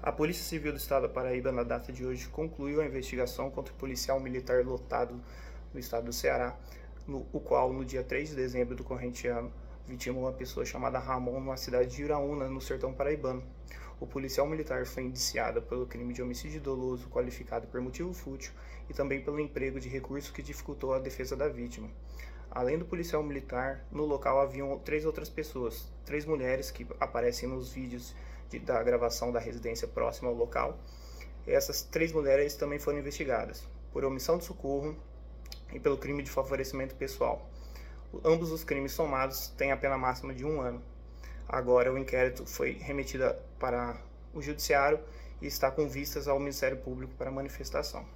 A Polícia Civil do Estado da Paraíba, na data de hoje, concluiu a investigação contra o policial militar lotado no estado do Ceará, no, o qual, no dia 3 de dezembro do corrente ano, vitimou uma pessoa chamada Ramon numa cidade de Iraúna, no sertão paraibano. O policial militar foi indiciado pelo crime de homicídio doloso qualificado por motivo fútil e também pelo emprego de recurso que dificultou a defesa da vítima. Além do policial militar, no local haviam três outras pessoas, três mulheres que aparecem nos vídeos de, da gravação da residência próxima ao local. Essas três mulheres também foram investigadas por omissão de socorro e pelo crime de favorecimento pessoal. Ambos os crimes somados têm a pena máxima de um ano. Agora o inquérito foi remetido para o Judiciário e está com vistas ao Ministério Público para manifestação.